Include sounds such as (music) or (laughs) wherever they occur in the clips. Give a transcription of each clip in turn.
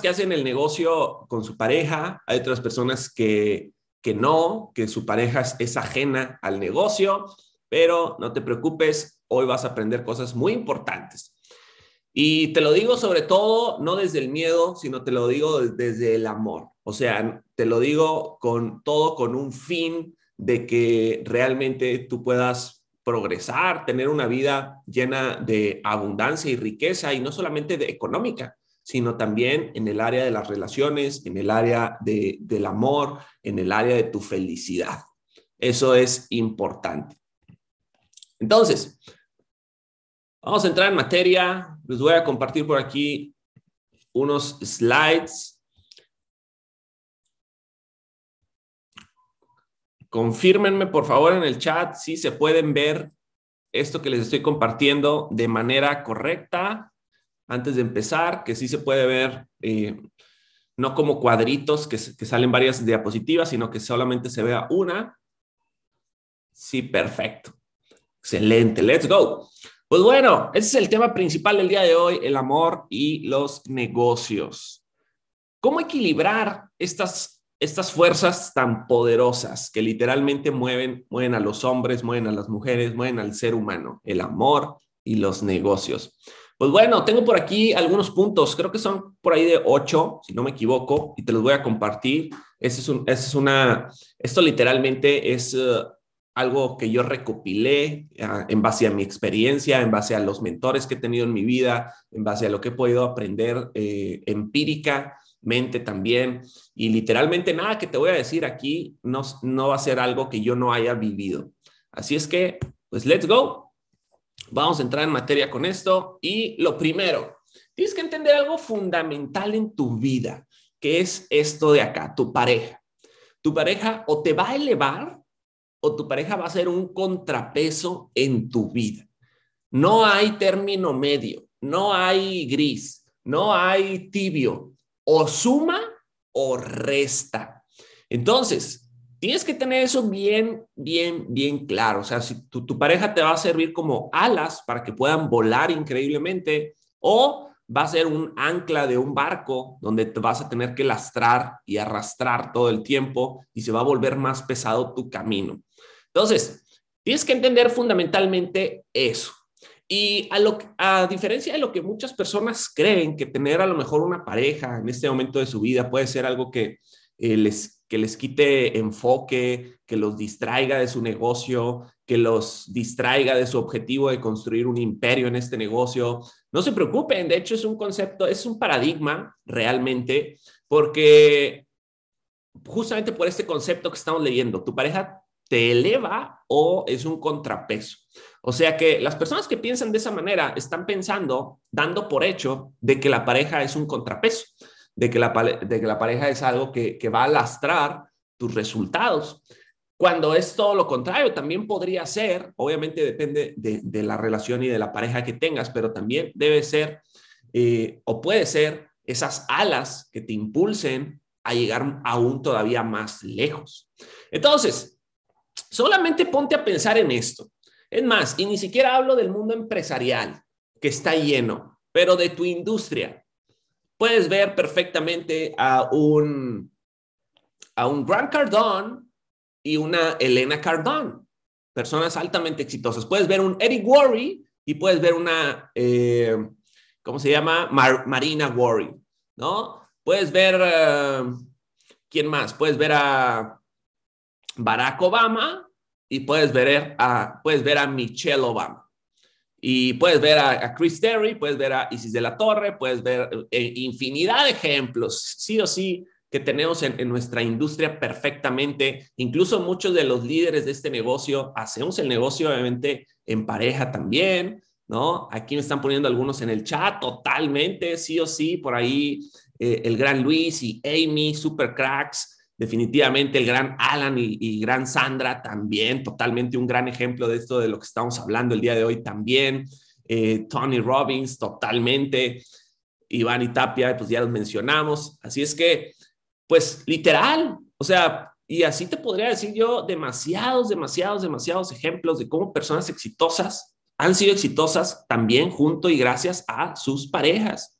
que hacen el negocio con su pareja, hay otras personas que, que no, que su pareja es ajena al negocio, pero no te preocupes, hoy vas a aprender cosas muy importantes. Y te lo digo sobre todo, no desde el miedo, sino te lo digo desde el amor. O sea, te lo digo con todo, con un fin de que realmente tú puedas progresar, tener una vida llena de abundancia y riqueza, y no solamente de económica, sino también en el área de las relaciones, en el área de, del amor, en el área de tu felicidad. Eso es importante. Entonces, vamos a entrar en materia. Les voy a compartir por aquí unos slides. Confírmenme, por favor, en el chat si se pueden ver esto que les estoy compartiendo de manera correcta antes de empezar, que sí se puede ver, eh, no como cuadritos que, que salen varias diapositivas, sino que solamente se vea una. Sí, perfecto. Excelente, let's go. Pues bueno, ese es el tema principal del día de hoy, el amor y los negocios. ¿Cómo equilibrar estas, estas fuerzas tan poderosas que literalmente mueven, mueven a los hombres, mueven a las mujeres, mueven al ser humano? El amor y los negocios. Pues bueno, tengo por aquí algunos puntos, creo que son por ahí de ocho, si no me equivoco, y te los voy a compartir. Ese es, un, es una, esto literalmente es uh, algo que yo recopilé uh, en base a mi experiencia, en base a los mentores que he tenido en mi vida, en base a lo que he podido aprender eh, empíricamente también. Y literalmente nada que te voy a decir aquí no va a ser algo que yo no haya vivido. Así es que, pues, let's go. Vamos a entrar en materia con esto. Y lo primero, tienes que entender algo fundamental en tu vida, que es esto de acá, tu pareja. Tu pareja o te va a elevar o tu pareja va a ser un contrapeso en tu vida. No hay término medio, no hay gris, no hay tibio. O suma o resta. Entonces, Tienes que tener eso bien, bien, bien claro. O sea, si tu, pareja te va a servir como alas para que puedan volar increíblemente o va a ser un ancla de un barco donde te vas a tener que lastrar y arrastrar todo el tiempo y se va a volver más pesado tu camino. Entonces, tienes que entender fundamentalmente eso. Y a, lo, a diferencia de lo que muchas personas creen que tener a lo mejor una pareja en este momento de su vida puede ser algo que eh, les que les quite enfoque, que los distraiga de su negocio, que los distraiga de su objetivo de construir un imperio en este negocio. No se preocupen, de hecho es un concepto, es un paradigma realmente, porque justamente por este concepto que estamos leyendo, tu pareja te eleva o es un contrapeso. O sea que las personas que piensan de esa manera están pensando, dando por hecho de que la pareja es un contrapeso de que la, de que la pareja es algo que, va a lastrar tus resultados. Cuando es todo lo contrario, también podría ser, obviamente depende de, la relación y de la pareja que tengas, pero también debe ser eh, o puede ser esas alas que te impulsen a llegar aún todavía más lejos. Entonces, solamente ponte a pensar en esto. Es más, y ni siquiera hablo del mundo empresarial, que está lleno, pero de tu industria puedes ver perfectamente a un, a un Grant Cardone y una Elena Cardone, personas altamente exitosas. Puedes ver un Eric Worre y puedes ver una, eh, ¿cómo se llama? Marina Worre, ¿no? Puedes ver, eh, ¿quién más? Puedes ver a Barack Obama y puedes ver a, puedes ver a Michelle Obama. Y puedes ver a, Chris Terry, puedes ver a Isis de la Torre, puedes ver eh, infinidad de ejemplos, sí o sí, que tenemos en, nuestra industria perfectamente. Incluso muchos de los líderes de este negocio hacemos el negocio, obviamente, en pareja también, ¿no? Aquí me están poniendo algunos en el chat, totalmente, sí o sí, por ahí eh, el gran Luis y Amy, super cracks definitivamente el gran Alan y, gran Sandra también, totalmente un gran ejemplo de esto de lo que estamos hablando el día de hoy también. Eh, Tony Robbins, totalmente. Iván y Tapia, pues ya los mencionamos. Así es que, pues literal, o sea, y así te podría decir yo demasiados, demasiados, demasiados ejemplos de cómo personas exitosas han sido exitosas también junto y gracias a sus parejas.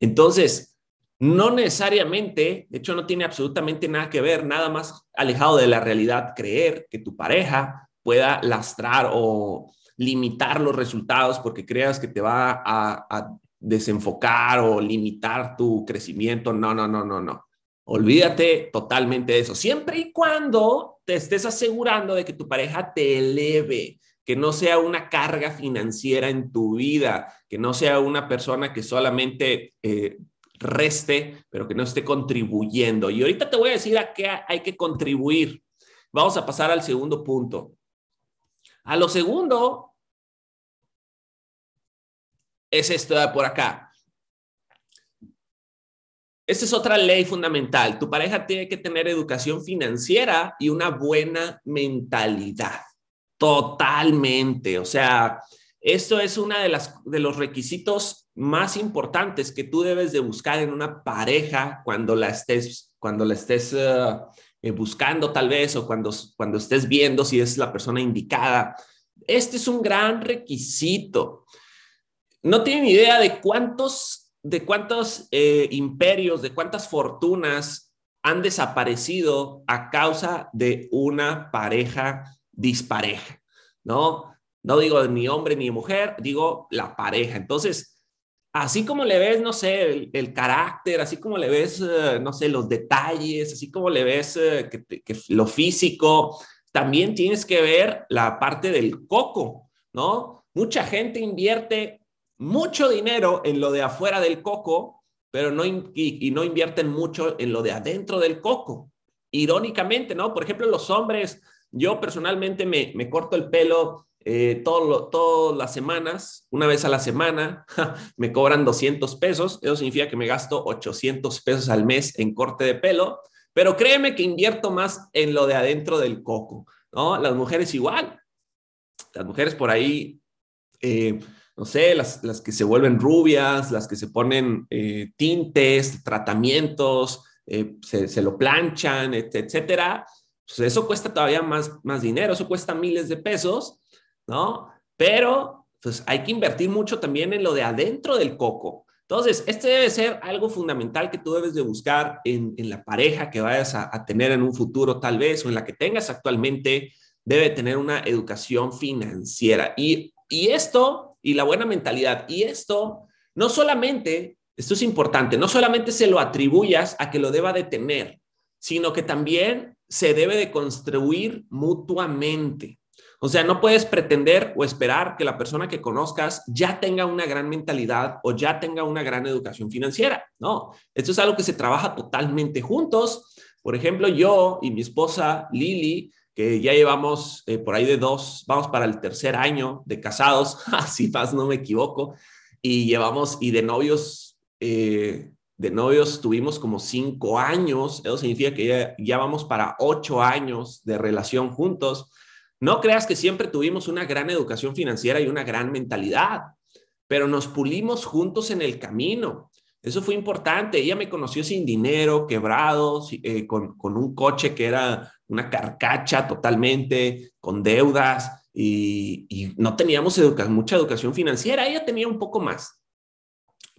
Entonces, no necesariamente, de hecho no tiene absolutamente nada que ver, nada más alejado de la realidad, creer que tu pareja pueda lastrar o limitar los resultados porque creas que te va a, desenfocar o limitar tu crecimiento. No, no, no, no, no. Olvídate totalmente de eso, siempre y cuando te estés asegurando de que tu pareja te eleve, que no sea una carga financiera en tu vida, que no sea una persona que solamente eh, reste, pero que no esté contribuyendo. Y ahorita te voy a decir a qué hay que contribuir. Vamos a pasar al segundo punto. A lo segundo es esto de por acá. Esta es otra ley fundamental. Tu pareja tiene que tener educación financiera y una buena mentalidad. Totalmente. O sea, esto es uno de, las, de los requisitos más importantes que tú debes de buscar en una pareja cuando la estés, cuando la estés eh, eh, buscando tal vez o cuando, cuando estés viendo si es la persona indicada. Este es un gran requisito. No tienen idea de cuántos, de cuántos eh, imperios, de cuántas fortunas han desaparecido a causa de una pareja dispareja, ¿no? No digo ni hombre ni mujer, digo la pareja. Entonces, así como le ves, no sé, el, carácter, así como le ves, eh, no sé, los detalles, así como le ves eh, lo físico, también tienes que ver la parte del coco, ¿no? Mucha gente invierte mucho dinero en lo de afuera del coco, pero no, y, y no invierten mucho en lo de adentro del coco. Irónicamente, ¿no? Por ejemplo, los hombres yo personalmente me, me corto el pelo eh, todo, todas las semanas, una vez a la semana, (laughs) me cobran 200 pesos, eso significa que me gasto 800 pesos al mes en corte de pelo, pero créeme que invierto más en lo de adentro del coco, ¿no? Las mujeres igual, las mujeres por ahí, eh, no sé, las, las, que se vuelven rubias, las que se ponen eh, tintes, tratamientos, se, se, lo planchan, etcétera pues eso cuesta todavía más, más dinero, eso cuesta miles de pesos, ¿no? Pero pues hay que invertir mucho también en lo de adentro del coco. Entonces, este debe ser algo fundamental que tú debes de buscar en, en la pareja que vayas a, tener en un futuro tal vez o en la que tengas actualmente, debe tener una educación financiera. Y, y esto, y la buena mentalidad, y esto, no solamente, esto es importante, no solamente se lo atribuyas a que lo deba de tener, sino que también se debe de construir mutuamente. O sea, no puedes pretender o esperar que la persona que conozcas ya tenga una gran mentalidad o ya tenga una gran educación financiera. No, esto es algo que se trabaja totalmente juntos. Por ejemplo, yo y mi esposa Lili, que ya llevamos eh, por ahí de dos, vamos para el tercer año de casados, (laughs) así más no me equivoco, y llevamos, y de novios, eh, de novios tuvimos como cinco años, eso significa que ya, vamos para ocho años de relación juntos. No creas que siempre tuvimos una gran educación financiera y una gran mentalidad, pero nos pulimos juntos en el camino. Eso fue importante. Ella me conoció sin dinero, quebrado, eh, con, un coche que era una carcacha totalmente, con deudas y, no teníamos mucha educación financiera. Ella tenía un poco más.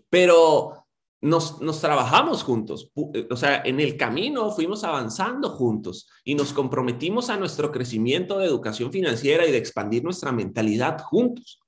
Pero nos, trabajamos juntos, eh, o sea, en el camino fuimos avanzando juntos y nos comprometimos a nuestro crecimiento de educación financiera y de expandir nuestra mentalidad juntos.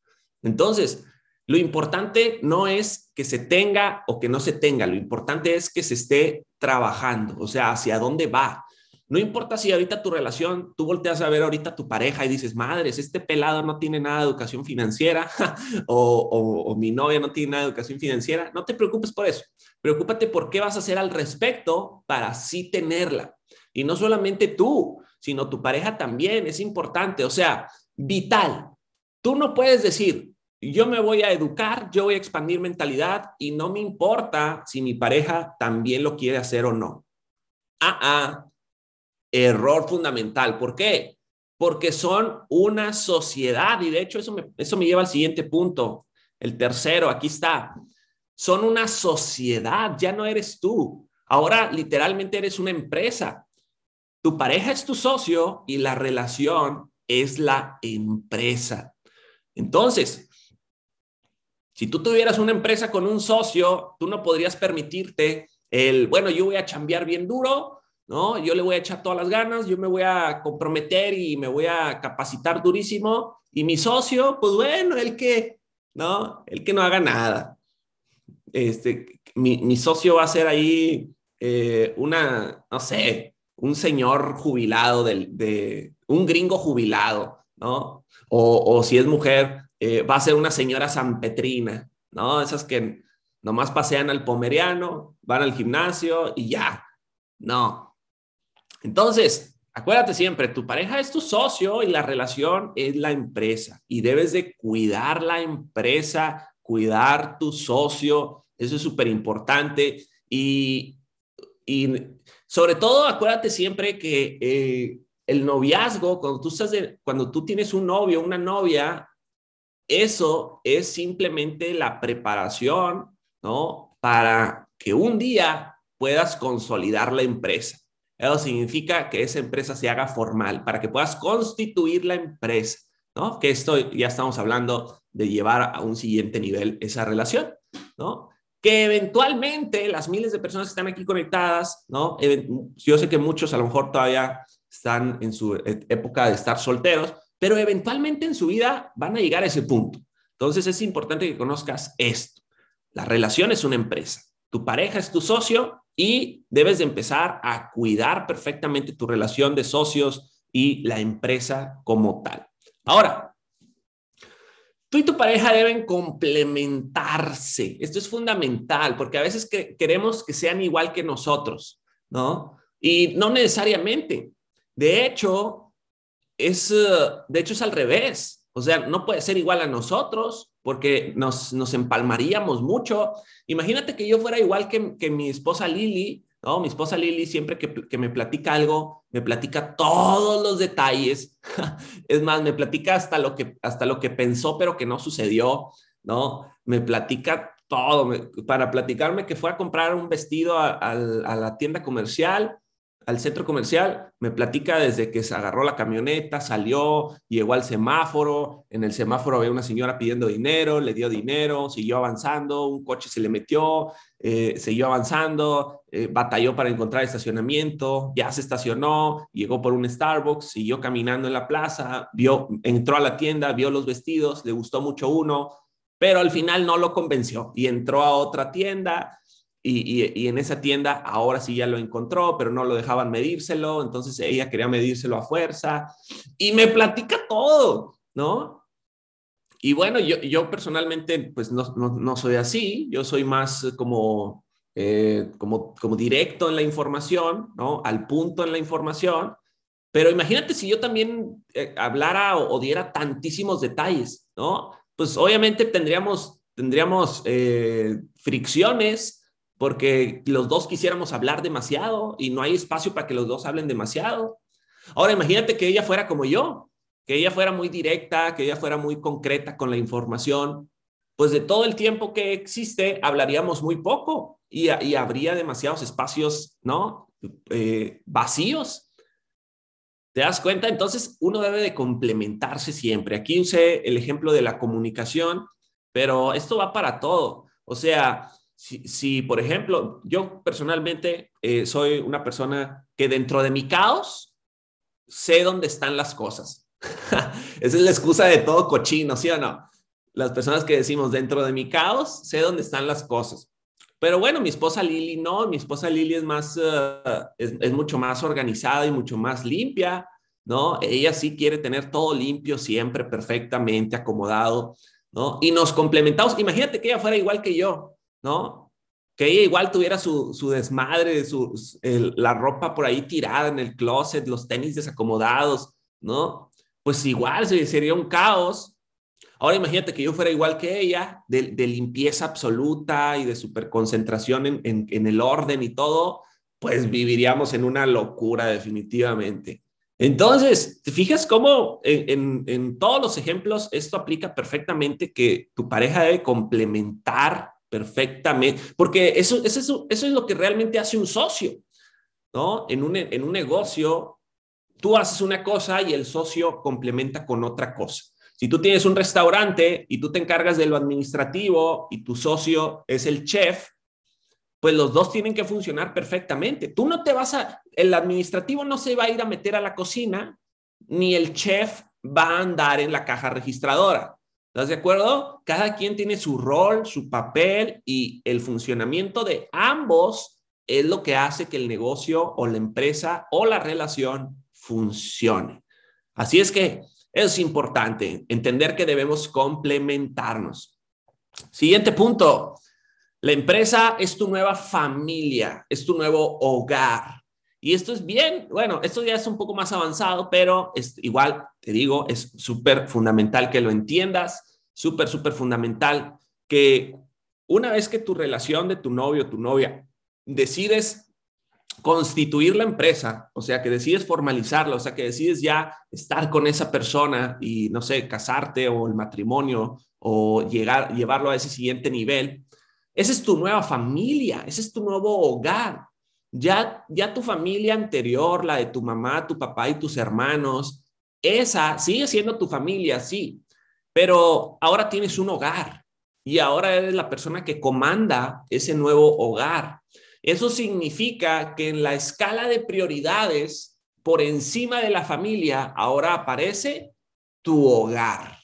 Entonces, lo importante no es que se tenga o que no se tenga, lo importante es que se esté trabajando, o sea, hacia dónde va, no importa si ahorita tu relación, tú volteas a ver ahorita a tu pareja y dices, madres, este pelado no tiene nada de educación financiera (laughs) o, mi novia no tiene nada de educación financiera. No te preocupes por eso. Preocúpate por qué vas a hacer al respecto para así tenerla. Y no solamente tú, sino tu pareja también. Es importante. O sea, vital. Tú no puedes decir, yo me voy a educar, yo voy a expandir mentalidad y no me importa si mi pareja también lo quiere hacer o no. Ah, ah, Error fundamental. ¿Por qué? Porque son una sociedad y de hecho eso me, eso me lleva al siguiente punto. El tercero, aquí está. Son una sociedad, ya no eres tú. Ahora literalmente eres una empresa. Tu pareja es tu socio y la relación es la empresa. Entonces, si tú tuvieras una empresa con un socio, tú no podrías permitirte el, bueno, yo voy a chambear bien duro, ¿no? Yo le voy a echar todas las ganas, yo me voy a comprometer y me voy a capacitar durísimo. Y mi socio, pues bueno, el que, ¿no? El que no haga nada. Este, mi, socio va a ser ahí eh, una, no sé, un señor jubilado, de, un gringo jubilado, ¿no? O, si es mujer, eh, va a ser una señora sanpetrina, ¿no? Esas que nomás pasean al pomeriano, van al gimnasio y ya. No. Entonces, acuérdate siempre, tu pareja es tu socio y la relación es la empresa y debes de cuidar la empresa, cuidar tu socio, eso es súper importante y, sobre todo acuérdate siempre que eh, el noviazgo, cuando tú, estás cuando tú tienes un novio, una novia, eso es simplemente la preparación, ¿no? Para que un día puedas consolidar la empresa. Eso significa que esa empresa se haga formal, para que puedas constituir la empresa, ¿no? Que esto ya estamos hablando de llevar a un siguiente nivel esa relación, ¿no? Que eventualmente las miles de personas que están aquí conectadas, ¿no? Yo sé que muchos a lo mejor todavía están en su e-, época de estar solteros, pero eventualmente en su vida van a llegar a ese punto. Entonces es importante que conozcas esto. La relación es una empresa. Tu pareja es tu socio y debes de empezar a cuidar perfectamente tu relación de socios y la empresa como tal. Ahora, tú y tu pareja deben complementarse. Esto es fundamental porque a veces queremos que sean igual que nosotros, ¿no? Y no necesariamente. De hecho, es, de hecho es al revés. O sea, no puede ser igual a nosotros porque nos, nos empalmaríamos mucho. Imagínate que yo fuera igual que, que mi esposa Lili, ¿no? Mi esposa Lili siempre que, que, me platica algo, me platica todos los detalles. (laughs) es más, me platica hasta lo que, hasta lo que pensó, pero que no sucedió, ¿no? Me platica todo. para platicarme que fue a comprar un vestido a la tienda comercial al centro comercial, me platica desde que se agarró la camioneta, salió, llegó al semáforo, en el semáforo había una señora pidiendo dinero, le dio dinero, siguió avanzando, un coche se le metió, eh, siguió avanzando, eh, batalló para encontrar estacionamiento, ya se estacionó, llegó por un Starbucks, siguió caminando en la plaza, vio, entró a la tienda, vio los vestidos, le gustó mucho uno, pero al final no lo convenció y entró a otra tienda y, en esa tienda ahora sí ya lo encontró, pero no lo dejaban medírselo, entonces ella quería medírselo a fuerza y me platica todo, ¿no? Y bueno, yo, yo personalmente pues no, no, soy así, yo soy más como, eh, como, como directo en la información, ¿no? Al punto en la información, pero imagínate si yo también eh, hablara o, diera tantísimos detalles, ¿no? Pues obviamente tendríamos, tendríamos eh, fricciones, porque los dos quisiéramos hablar demasiado y no hay espacio para que los dos hablen demasiado. Ahora imagínate que ella fuera como yo, que ella fuera muy directa, que ella fuera muy concreta con la información, pues de todo el tiempo que existe hablaríamos muy poco y, habría demasiados espacios, ¿no? Eh, vacíos. ¿Te das cuenta? Entonces uno debe de complementarse siempre. Aquí usé el ejemplo de la comunicación, pero esto va para todo. O sea, si, por ejemplo, yo personalmente eh, soy una persona que dentro de mi caos sé dónde están las cosas. (laughs) Esa es la excusa de todo cochino, ¿sí o no? Las personas que decimos dentro de mi caos sé dónde están las cosas. Pero bueno, mi esposa Lili no, mi esposa Lili es más, eh, es mucho más organizada y mucho más limpia, ¿no? Ella sí quiere tener todo limpio, siempre perfectamente acomodado, ¿no? Y nos complementamos. Imagínate que ella fuera igual que yo. ¿No? Que ella igual tuviera su, su desmadre, su, la ropa por ahí tirada en el closet, los tenis desacomodados, ¿no? Pues igual sería un caos. Ahora imagínate que yo fuera igual que ella, de, limpieza absoluta y de super concentración en, en, el orden y todo, pues viviríamos en una locura definitivamente. Entonces, ¿te fijas cómo en, en, todos los ejemplos esto aplica perfectamente que tu pareja debe complementar perfectamente, porque eso, eso, eso es lo que realmente hace un socio, ¿no? En un, en un negocio, tú haces una cosa y el socio complementa con otra cosa. Si tú tienes un restaurante y tú te encargas de lo administrativo y tu socio es el chef, pues los dos tienen que funcionar perfectamente. Tú no te vas a, el administrativo no se va a ir a meter a la cocina, ni el chef va a andar en la caja registradora. ¿Estás de acuerdo? Cada quien tiene su rol, su papel y el funcionamiento de ambos es lo que hace que el negocio o la empresa o la relación funcione. Así es que es importante entender que debemos complementarnos. Siguiente punto. La empresa es tu nueva familia, es tu nuevo hogar. Y esto es bien, bueno, esto ya es un poco más avanzado, pero es igual, te digo, es súper fundamental que lo entiendas, súper, súper fundamental que una vez que tu relación de tu novio, tu novia, decides constituir la empresa, o sea, que decides formalizarla, o sea, que decides ya estar con esa persona y, no sé, casarte o el matrimonio o llegar, llevarlo a ese siguiente nivel, esa es tu nueva familia, ese es tu nuevo hogar. Ya, ya tu familia anterior, la de tu mamá, tu papá y tus hermanos, esa sigue siendo tu familia, sí, pero ahora tienes un hogar y ahora eres la persona que comanda ese nuevo hogar. Eso significa que en la escala de prioridades, por encima de la familia, ahora aparece tu hogar.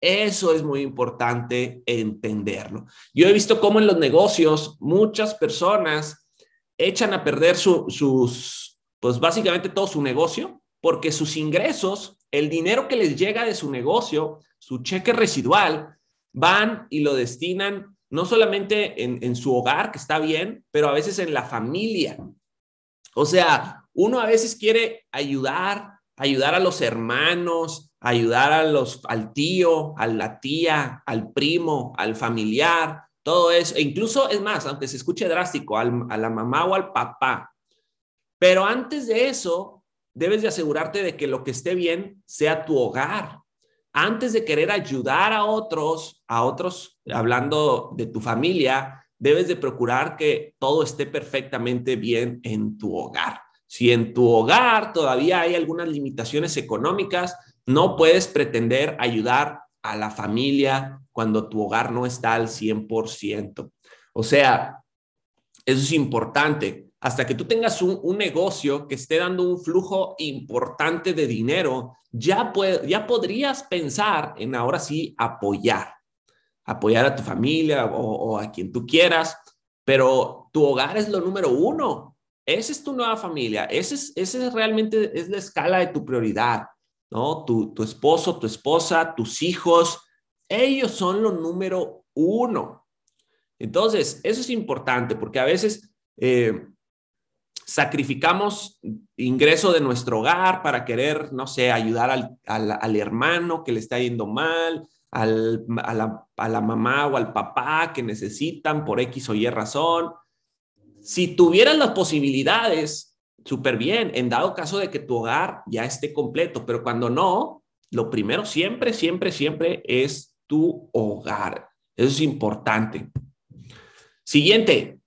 Eso es muy importante entenderlo. Yo he visto cómo en los negocios muchas personas echan a perder sus, pues básicamente todo su negocio, porque sus ingresos, el dinero que les llega de su negocio, su cheque residual, van y lo destinan no solamente en, en su hogar, que está bien, pero a veces en la familia. O sea, uno a veces quiere ayudar, ayudar a los hermanos, ayudar a los, al tío, a la tía, al primo, al familiar, todo eso. E incluso, es más, aunque se escuche drástico, a la mamá o al papá. Pero antes de eso, debes de asegurarte de que lo que esté bien sea tu hogar. Antes de querer ayudar a otros, a otros, hablando de tu familia, debes de procurar que todo esté perfectamente bien en tu hogar. Si en tu hogar todavía hay algunas limitaciones económicas, no puedes pretender ayudar a la familia cuando tu hogar no está al 100%. O sea, eso es importante. Hasta que tú tengas un, negocio que esté dando un flujo importante de dinero, ya, ya podrías pensar en ahora sí apoyar, apoyar a tu familia o, a quien tú quieras, pero tu hogar es lo número uno. Esa es tu nueva familia, ese es, ese es realmente es la escala de tu prioridad. ¿no? Tu, esposo, tu esposa, tus hijos, ellos son lo número uno. Entonces, eso es importante porque a veces eh, sacrificamos ingreso de nuestro hogar para querer, no sé, ayudar al, hermano que le está yendo mal, a, la, a la mamá o al papá que necesitan por X o Y razón. Si tuvieras las posibilidades súper bien, en dado caso de que tu hogar ya esté completo, pero cuando no, lo primero siempre, siempre, siempre es tu hogar. Eso es importante. Siguiente,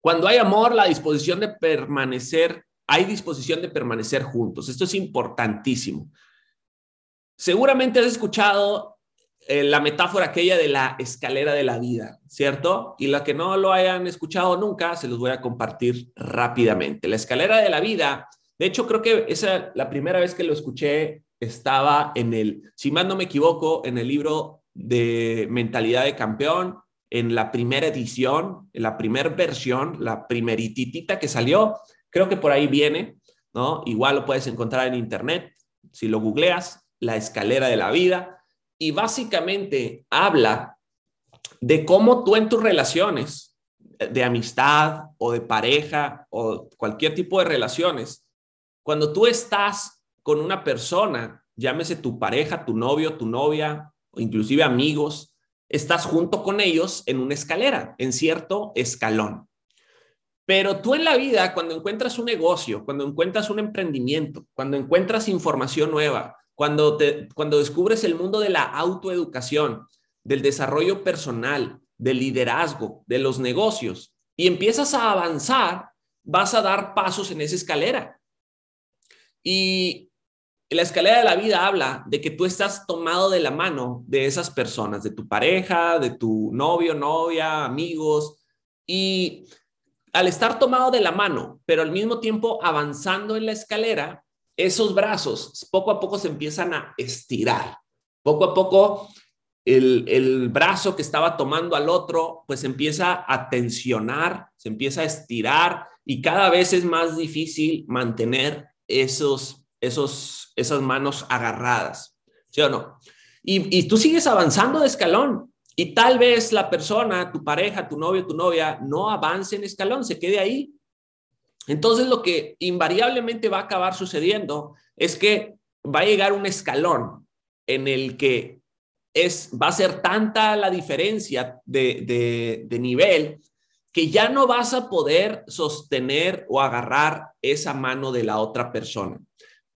cuando hay amor, la disposición de permanecer, hay disposición de permanecer juntos. Esto es importantísimo. Seguramente has escuchado eh, la metáfora aquella de la escalera de la vida, ¿cierto? Y la que no lo hayan escuchado nunca, se los voy a compartir rápidamente. La escalera de la vida, de hecho, creo que esa, la primera vez que lo escuché estaba en el, si más no me equivoco, en el libro de Mentalidad de Campeón, en la primera edición, en la primera versión, la primerititita que salió, creo que por ahí viene, ¿no? Igual lo puedes encontrar en internet, si lo googleas, la escalera de la vida y básicamente habla de cómo tú en tus relaciones de amistad o de pareja o cualquier tipo de relaciones, cuando tú estás con una persona, llámese tu pareja, tu novio, tu novia o inclusive amigos, estás junto con ellos en una escalera, en cierto escalón. Pero tú en la vida, cuando encuentras un negocio, cuando encuentras un emprendimiento, cuando encuentras información nueva, cuando, te, cuando descubres el mundo de la autoeducación, del desarrollo personal, del liderazgo, de los negocios, y empiezas a avanzar, vas a dar pasos en esa escalera. Y la escalera de la vida habla de que tú estás tomado de la mano de esas personas, de tu pareja, de tu novio, novia, amigos, Y al estar tomado de la mano, pero al mismo tiempo avanzando en la escalera, esos brazos poco a poco se empiezan a estirar. Poco a poco el, brazo que estaba tomando al otro, pues empieza a tensionar, se empieza a estirar y cada vez es más difícil mantener esos, esos, esas manos agarradas, ¿sí o no? Y, tú sigues avanzando de escalón y tal vez la persona, tu pareja, tu novio, tu novia, no avance en escalón, se quede ahí. Entonces lo que invariablemente va a acabar sucediendo es que va a llegar un escalón en el que es, va a ser tanta la diferencia de nivel que ya no vas a poder sostener o agarrar esa mano de la otra persona,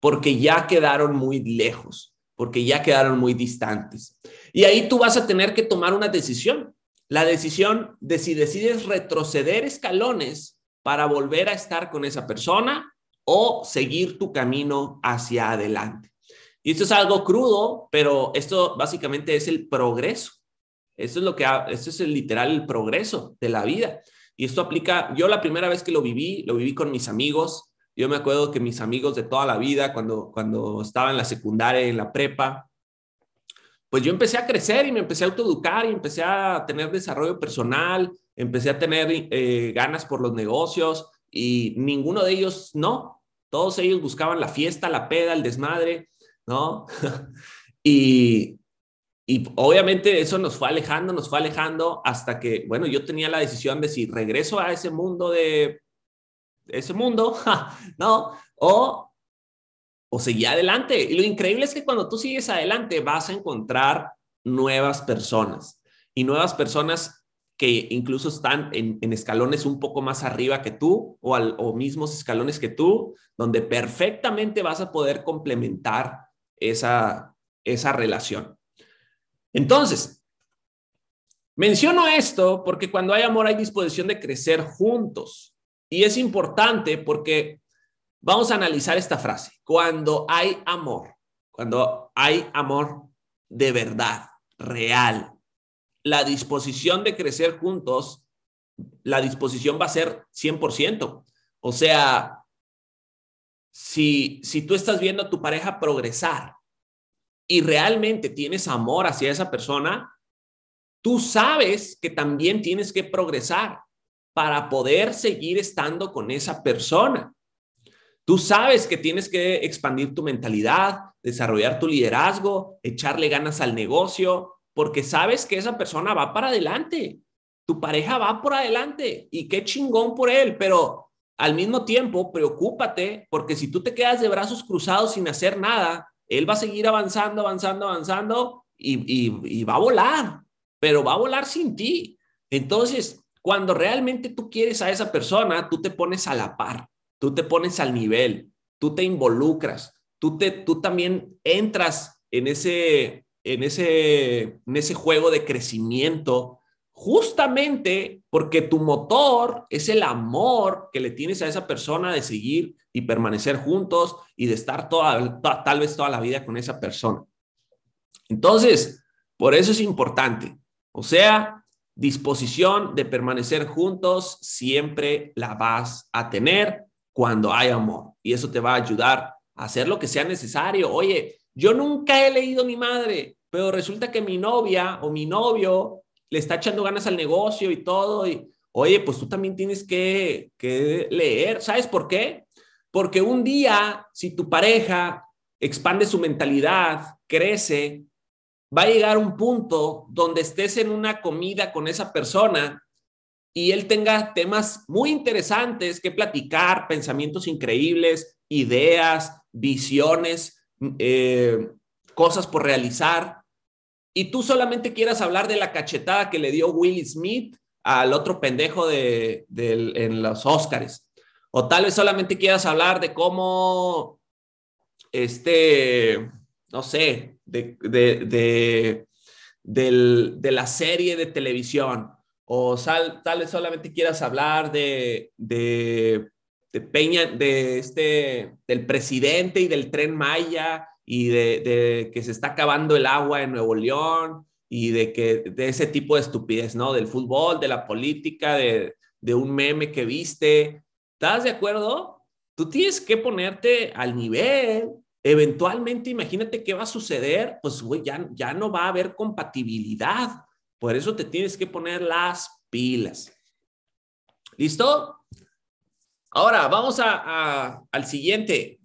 porque ya quedaron muy lejos, porque ya quedaron muy distantes. Y ahí tú vas a tener que tomar una decisión, la decisión de si decides retroceder escalones para volver a estar con esa persona o seguir tu camino hacia adelante. Y esto es algo crudo, pero esto básicamente es el progreso. Esto es lo que, esto es el literal el progreso de la vida. Y esto aplica, yo la primera vez que lo viví, lo viví con mis amigos. Yo me acuerdo que mis amigos de toda la vida, cuando, cuando estaba en la secundaria, en la prepa, pues yo empecé a crecer y me empecé a autoeducar y empecé a tener desarrollo personal, empecé a tener eh, ganas por los negocios y ninguno de ellos no. Todos ellos buscaban la fiesta, la peda, el desmadre ¿no? (laughs) y, y obviamente eso nos fue alejando, nos fue alejando hasta que, bueno, yo tenía la decisión de si regreso a ese mundo de, ese mundo, (laughs) ¿no? O, o seguía adelante. Y lo increíble es que cuando tú sigues adelante vas a encontrar nuevas personas y nuevas personas que incluso están en, escalones un poco más arriba que tú o, al, o mismos escalones que tú, donde perfectamente vas a poder complementar esa, esa relación. Entonces, menciono esto porque cuando hay amor hay disposición de crecer juntos. Y es importante porque vamos a analizar esta frase. Cuando hay amor, cuando hay amor de verdad, real, la disposición de crecer juntos, la disposición va a ser 100%. O sea, si, si tú estás viendo a tu pareja progresar y realmente tienes amor hacia esa persona, tú sabes que también tienes que progresar para poder seguir estando con esa persona. Tú sabes que tienes que expandir tu mentalidad, desarrollar tu liderazgo, echarle ganas al negocio, porque sabes que esa persona va para adelante. Tu pareja va por adelante y qué chingón por él, pero al mismo tiempo, preocúpate porque si tú te quedas de brazos cruzados sin hacer nada, él va a seguir avanzando, avanzando, avanzando y, va a volar, pero va a volar sin ti. Entonces, cuando realmente tú quieres a esa persona, tú te pones a la par, tú te pones al nivel, tú te involucras, tú, te, tú también entras en ese, en, ese, en ese juego de crecimiento justamente porque tu motor es el amor que le tienes a esa persona de seguir y permanecer juntos y de estar toda, tal vez toda la vida con esa persona. Entonces, por eso es importante. O sea, disposición de permanecer juntos siempre la vas a tener cuando hay amor. Y eso te va a ayudar a hacer lo que sea necesario. Oye, yo nunca he leído mi madre, pero resulta que mi novia o mi novio le está echando ganas al negocio y todo, y oye, pues tú también tienes que, leer, ¿sabes por qué? Porque un día, si tu pareja expande su mentalidad, crece, va a llegar un punto donde estés en una comida con esa persona y él tenga temas muy interesantes que platicar, pensamientos increíbles, ideas, visiones, eh, cosas por realizar y tú solamente quieras hablar de la cachetada que le dio Will Smith al otro pendejo de, en los Oscars. O tal vez solamente quieras hablar de cómo, este, no sé, de, de, de la serie de televisión. O tal vez solamente quieras hablar de, de, de Peña, de este, del presidente y del tren Maya y de, que se está acabando el agua en Nuevo León y de que de ese tipo de estupidez, ¿no? Del fútbol, de la política, de, de un meme que viste. ¿Estás de acuerdo? Tú tienes que ponerte al nivel. Eventualmente, imagínate qué va a suceder. Pues, ya, ya no va a haber compatibilidad. Por eso te tienes que poner las pilas. ¿Listo? Ahora, vamos a, al siguiente.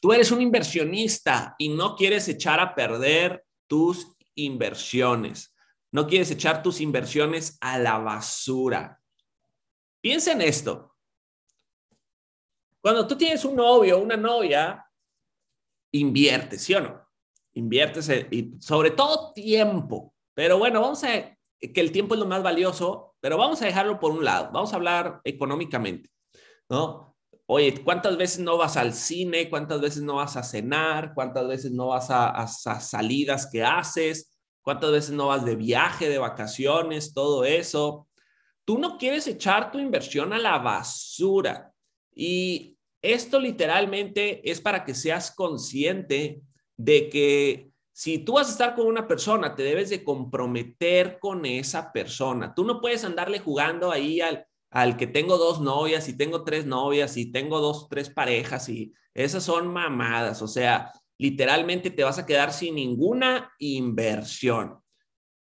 Tú eres un inversionista y no quieres echar a perder tus inversiones. No quieres echar tus inversiones a la basura. Piensa en esto. Cuando tú tienes un novio o una novia, inviertes, ¿sí o no? Inviertes y sobre todo tiempo. Pero bueno, vamos a que el tiempo es lo más valioso, pero vamos a dejarlo por un lado. Vamos a hablar económicamente, ¿no? Oye, ¿cuántas veces no vas al cine? ¿Cuántas veces no vas a cenar? ¿Cuántas veces no vas a, a salidas que haces? ¿Cuántas veces no vas de viaje, de vacaciones, todo eso? Tú no quieres echar tu inversión a la basura. Y esto literalmente es para que seas consciente de que si tú vas a estar con una persona, te debes de comprometer con esa persona. Tú no puedes andarle jugando ahí al, al que tengo dos novias y tengo tres novias y tengo dos, tres parejas y esas son mamadas. O sea, literalmente te vas a quedar sin ninguna inversión.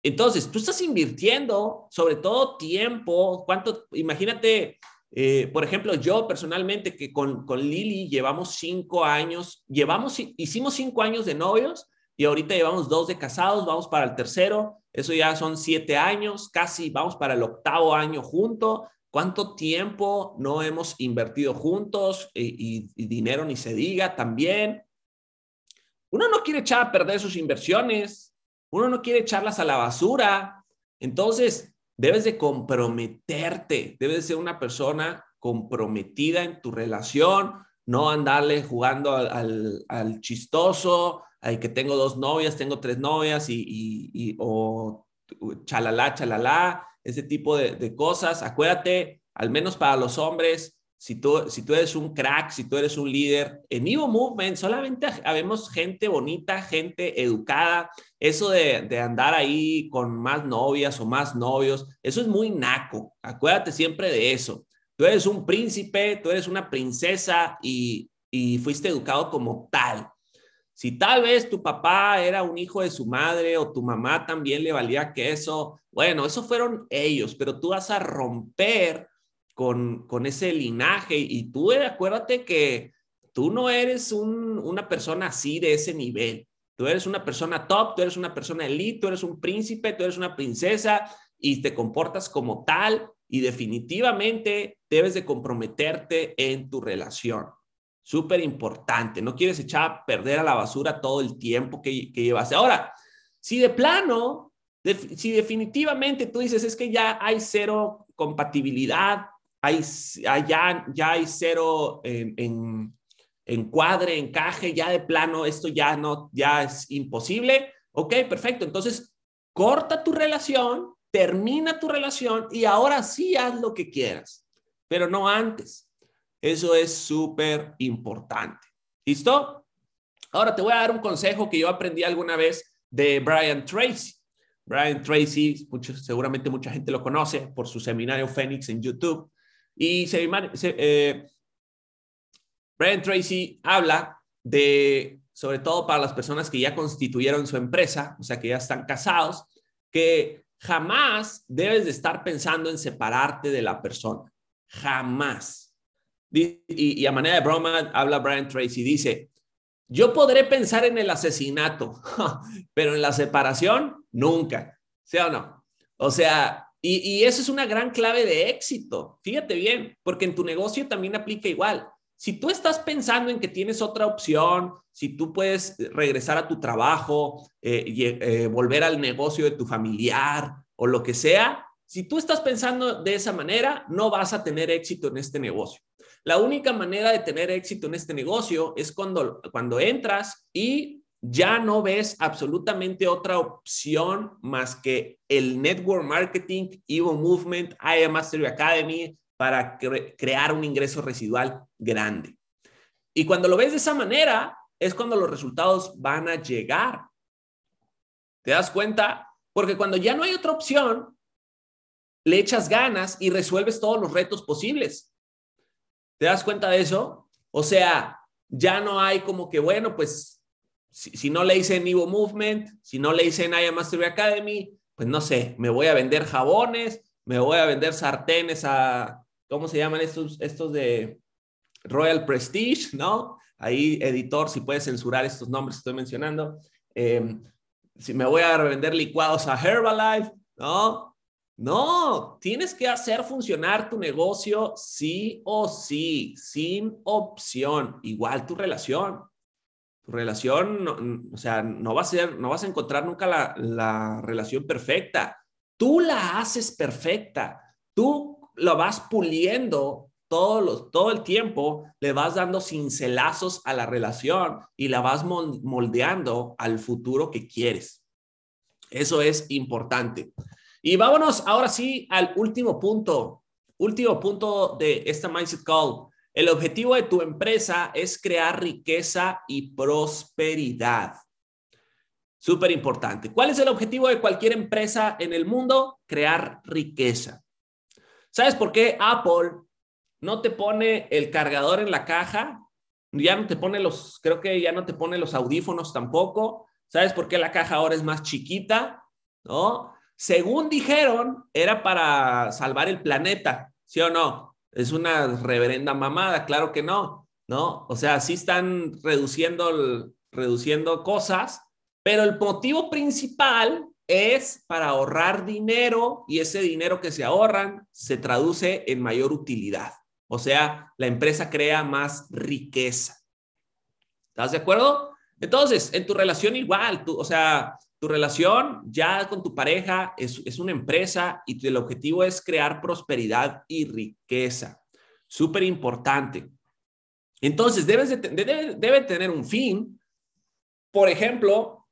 Entonces, tú estás invirtiendo sobre todo tiempo, cuánto, imagínate, eh, por ejemplo, yo personalmente que con, con Lili llevamos cinco años, llevamos, hicimos cinco años de novios y ahorita llevamos dos de casados, vamos para el tercero, eso ya son siete años, casi vamos para el octavo año junto. ¿Cuánto tiempo no hemos invertido juntos y, y dinero ni se diga también? Uno no quiere echar a perder sus inversiones, uno no quiere echarlas a la basura. Entonces, debes de comprometerte, debes de ser una persona comprometida en tu relación, no andarle jugando al, chistoso, al que tengo dos novias, tengo tres novias y, o chalala, chalala, ese tipo de, de cosas. Acuérdate, al menos para los hombres, si tú, si tú eres un crack, si tú eres un líder, en Evo Movement solamente habemos gente bonita, gente educada. Eso de, de, andar ahí con más novias o más novios, eso es muy naco. Acuérdate siempre de eso. Tú eres un príncipe, tú eres una princesa y, y fuiste educado como tal. Si tal vez tu papá era un hijo de su madre o tu mamá también le valía que eso, bueno, eso fueron ellos, pero tú vas a romper con, con ese linaje y tú eh, acuérdate que tú no eres una persona así de ese nivel. Tú eres una persona top, tú eres una persona elite, tú eres un príncipe, tú eres una princesa y te comportas como tal y definitivamente debes de comprometerte en tu relación. Súper importante. No quieres echar a perder a la basura todo el tiempo que, que llevas. Ahora, si de plano, si definitivamente tú dices es que ya hay cero compatibilidad, hay, ya, ya hay cero en, encuadre, encaje, ya de plano esto ya no, ya es imposible. Ok, perfecto. Entonces, corta tu relación, termina tu relación y ahora sí haz lo que quieras, pero no antes. Eso es súper importante. ¿Listo? Ahora te voy a dar un consejo que yo aprendí alguna vez de Brian Tracy. Brian Tracy, seguramente mucha gente lo conoce por su seminario Fénix en YouTube. Y eh, Brian Tracy habla de, sobre todo para las personas que ya constituyeron su empresa, o sea, que ya están casados, que jamás debes de estar pensando en separarte de la persona. Jamás. Y, y a manera de broma habla Brian Tracy, dice, yo podré pensar en el asesinato, (laughs) pero en la separación, nunca. ¿Sí o no? O sea, y, eso es una gran clave de éxito. Fíjate bien, porque en tu negocio también aplica igual. Si tú estás pensando en que tienes otra opción, si tú puedes regresar a tu trabajo, eh, y, eh, volver al negocio de tu familiar o lo que sea, si tú estás pensando de esa manera, no vas a tener éxito en este negocio. La única manera de tener éxito en este negocio es cuando, cuando entras y ya no ves absolutamente otra opción más que el network marketing, Evo Movement, IA Mastery Academy para crear un ingreso residual grande. Y cuando lo ves de esa manera, es cuando los resultados van a llegar. ¿Te das cuenta? Porque cuando ya no hay otra opción, le echas ganas y resuelves todos los retos posibles. ¿Te das cuenta de eso? O sea, ya no hay como que, bueno, pues si, no le hice en Evo Movement, si no le hice en Aya Mastery Academy, pues no sé, me voy a vender jabones, me voy a vender sartenes a, ¿cómo se llaman estos, estos de Royal Prestige, ¿no? Ahí, editor, si puedes censurar estos nombres que estoy mencionando. Em, si me voy a vender licuados a Herbalife, ¿no? No, tienes que hacer funcionar tu negocio sí o sí, sin opción. Igual tu relación. Relación, o sea, no no vas a encontrar nunca la, la relación perfecta. Tú la haces perfecta. Tú la vas puliendo todo, los, todo el tiempo, le vas dando cincelazos a la relación y la vas moldeando al futuro que quieres. Eso es importante. Y vámonos ahora sí al último punto, último punto de esta Mindset Call. El objetivo de tu empresa es crear riqueza y prosperidad. Súper importante. ¿Cuál es el objetivo de cualquier empresa en el mundo? Crear riqueza. ¿Sabes por qué Apple no te pone el cargador en la caja? Ya no te pone los, creo que ya no te pone los audífonos tampoco. ¿Sabes por qué la caja ahora es más chiquita? ¿No? Según dijeron, era para salvar el planeta, ¿sí o no? Es una reverenda mamada, claro que no, ¿no? O sea, sí están reduciendo, reduciendo cosas, pero el motivo principal es para ahorrar dinero y ese dinero que se ahorran se traduce en mayor utilidad. O sea, la empresa crea más riqueza. ¿Estás de acuerdo? Entonces, en tu relación igual, tú, o sea, tu relación ya con tu pareja es, una empresa y el objetivo es crear prosperidad y riqueza. Súper importante. Entonces, debes de, debe, tener un fin. Por ejemplo,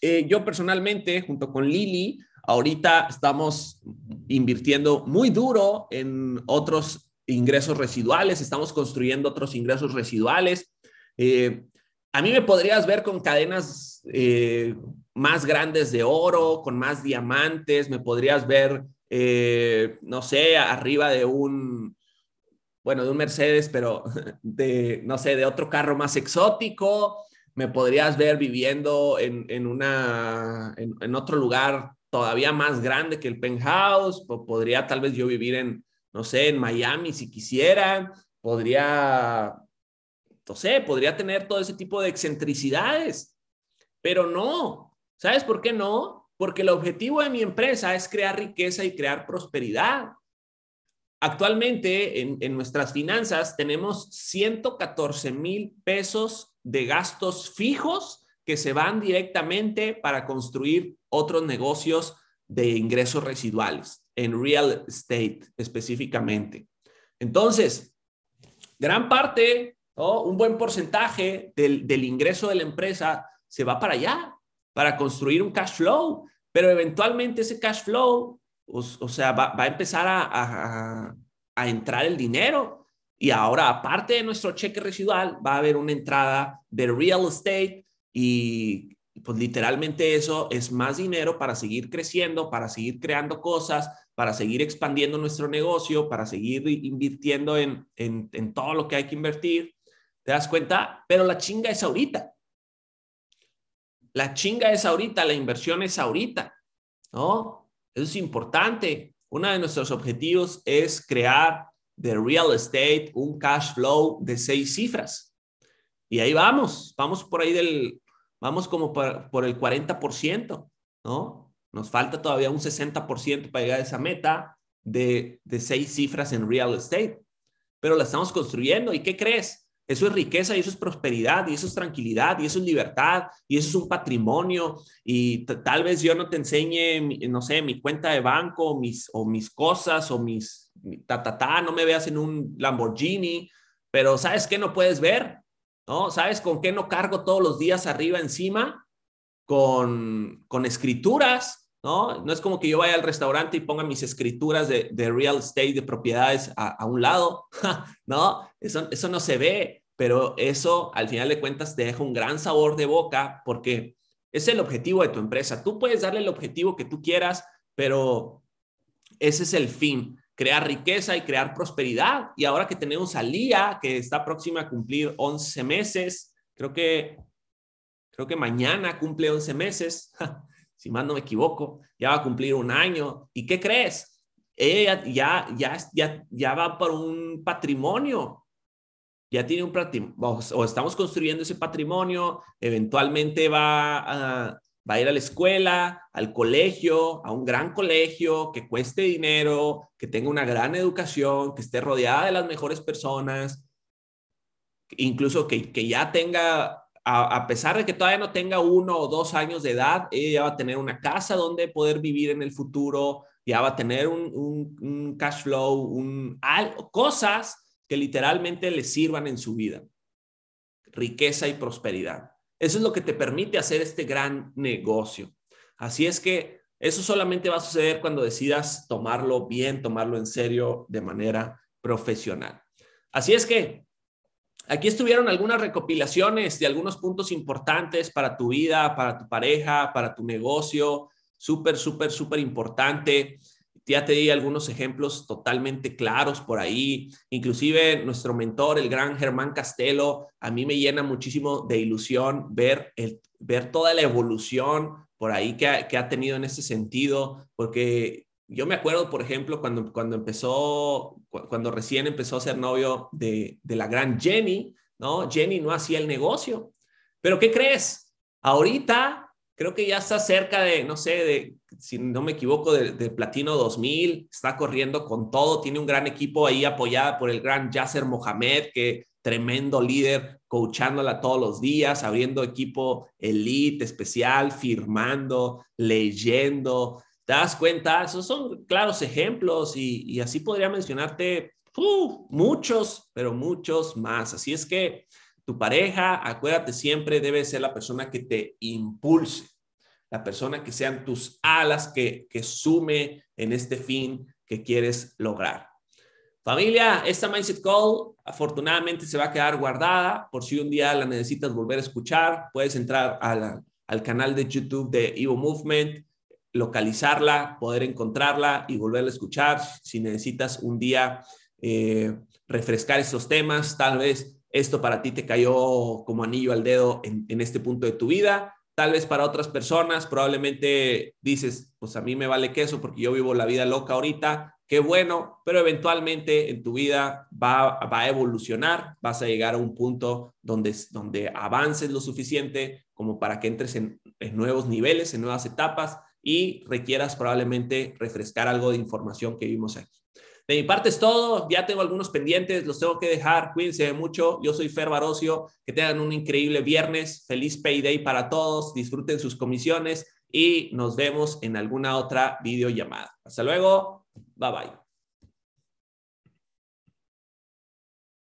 eh, yo personalmente, junto con Lili, ahorita estamos invirtiendo muy duro en otros ingresos residuales, estamos construyendo otros ingresos residuales. Eh, a mí me podrías ver con cadenas eh, más grandes de oro, con más diamantes, me podrías ver, eh, no sé, arriba de un, bueno, de un Mercedes, pero (laughs) de, no sé, de otro carro más exótico, me podrías ver viviendo en, una, en, otro lugar todavía más grande que el penthouse, podría tal vez yo vivir en, no sé, en Miami si quisiera, podría no sé, podría tener todo ese tipo de excentricidades, pero no. ¿Sabes por qué no? Porque el objetivo de mi empresa es crear riqueza y crear prosperidad. Actualmente en, nuestras finanzas tenemos 114 mil pesos de gastos fijos que se van directamente para construir otros negocios de ingresos residuales, en real estate específicamente. Entonces, gran parte un buen porcentaje del, ingreso de la empresa se va para allá, para construir un cash flow, pero eventualmente ese cash flow, o, sea, va, a empezar a, entrar el dinero. Y ahora, aparte de nuestro cheque residual, va a haber una entrada de real estate y pues literalmente eso es más dinero para seguir creciendo, para seguir creando cosas, para seguir expandiendo nuestro negocio, para seguir invirtiendo en, en todo lo que hay que invertir. ¿Te das cuenta? Pero la chinga es ahorita. La chinga es ahorita, la inversión es ahorita, ¿no? Eso es importante. Uno de nuestros objetivos es crear de real estate un cash flow de seis cifras. Y ahí vamos, vamos por ahí del, vamos como por, el 40%, ¿no? Nos falta todavía un 60% para llegar a esa meta de, de seis cifras en real estate. Pero la estamos construyendo. ¿Y qué crees? Eso es riqueza y eso es prosperidad y eso es tranquilidad y eso es libertad y eso es un patrimonio y tal vez yo no te enseñe, no sé, mi cuenta de banco mis, o mis cosas o mis, ta, ta, ta, no me veas en un Lamborghini, pero ¿sabes qué no puedes ver? ¿No? ¿Sabes con qué no cargo todos los días arriba encima? Con, con escrituras, ¿no? No es como que yo vaya al restaurante y ponga mis escrituras de, real estate, de propiedades a, un lado, (laughs) ¿no? Eso, eso no se ve, pero eso al final de cuentas te deja un gran sabor de boca porque es el objetivo de tu empresa. Tú puedes darle el objetivo que tú quieras, pero Ese es el fin, crear riqueza y crear prosperidad. Y ahora que tenemos a Lía, que está próxima a cumplir 11 meses, creo que, creo que mañana cumple 11 meses, (laughs) si más no me equivoco, ya va a cumplir un año. ¿Y qué crees? Ella ya, ya, ya, ya va por un patrimonio. Ya tiene un patrimonio, o estamos construyendo ese patrimonio, eventualmente va a, va ir a la escuela, al colegio, a un gran colegio que cueste dinero, que tenga una gran educación, que esté rodeada de las mejores personas, incluso que, ya tenga, a, pesar de que todavía no tenga uno o dos años de edad, ella va a tener una casa donde poder vivir en el futuro, ya va a tener un, cash flow, un, cosas que literalmente le sirvan en su vida. Riqueza y prosperidad. Eso es lo que te permite hacer este gran negocio. Así es que eso solamente va a suceder cuando decidas tomarlo bien, tomarlo en serio de manera profesional. Así es que aquí estuvieron algunas recopilaciones de algunos puntos importantes para tu vida, para tu pareja, para tu negocio. Súper, súper, súper importante. Ya te di algunos ejemplos totalmente claros por ahí. Inclusive nuestro mentor, el gran Germán Castelo, a mí me llena muchísimo de ilusión ver, el, ver toda la evolución por ahí que ha, que ha tenido en ese sentido, porque yo me acuerdo, por ejemplo, cuando, cuando empezó, cuando recién empezó a ser novio de, de la gran Jenny, ¿no? Jenny no hacía el negocio. Pero ¿qué crees? Ahorita creo que ya está cerca de, no sé, de, si no me equivoco, de, Platino 2000, está corriendo con todo, tiene un gran equipo ahí apoyada por el gran Yasser Mohamed, que tremendo líder, coachándola todos los días, abriendo equipo elite, especial, firmando, leyendo. ¿Te das cuenta? Esos son claros ejemplos y, así podría mencionarte muchos, pero muchos más. Así es que tu pareja, acuérdate siempre, debe ser la persona que te impulse, la persona que sean tus alas, que, que sume en este fin que quieres lograr. Familia, esta Mindset Call afortunadamente se va a quedar guardada por si un día la necesitas volver a escuchar. Puedes entrar al canal de YouTube de Evo Movement, localizarla, poder encontrarla y volverla a escuchar. Si necesitas un día eh, refrescar esos temas, tal vez esto para ti te cayó como anillo al dedo en, este punto de tu vida. Tal vez para otras personas probablemente dices, pues a mí me vale queso porque yo vivo la vida loca ahorita, qué bueno, pero eventualmente en tu vida va, va a evolucionar, vas a llegar a un punto donde, donde avances lo suficiente como para que entres en, en nuevos niveles, en nuevas etapas y requieras probablemente refrescar algo de información que vimos aquí. De mi parte es todo. Ya tengo algunos pendientes, los tengo que dejar. Cuídense mucho. Yo soy Fer Barocio. Que tengan un increíble viernes. Feliz Payday para todos. Disfruten sus comisiones y nos vemos en alguna otra videollamada. Hasta luego. Bye bye.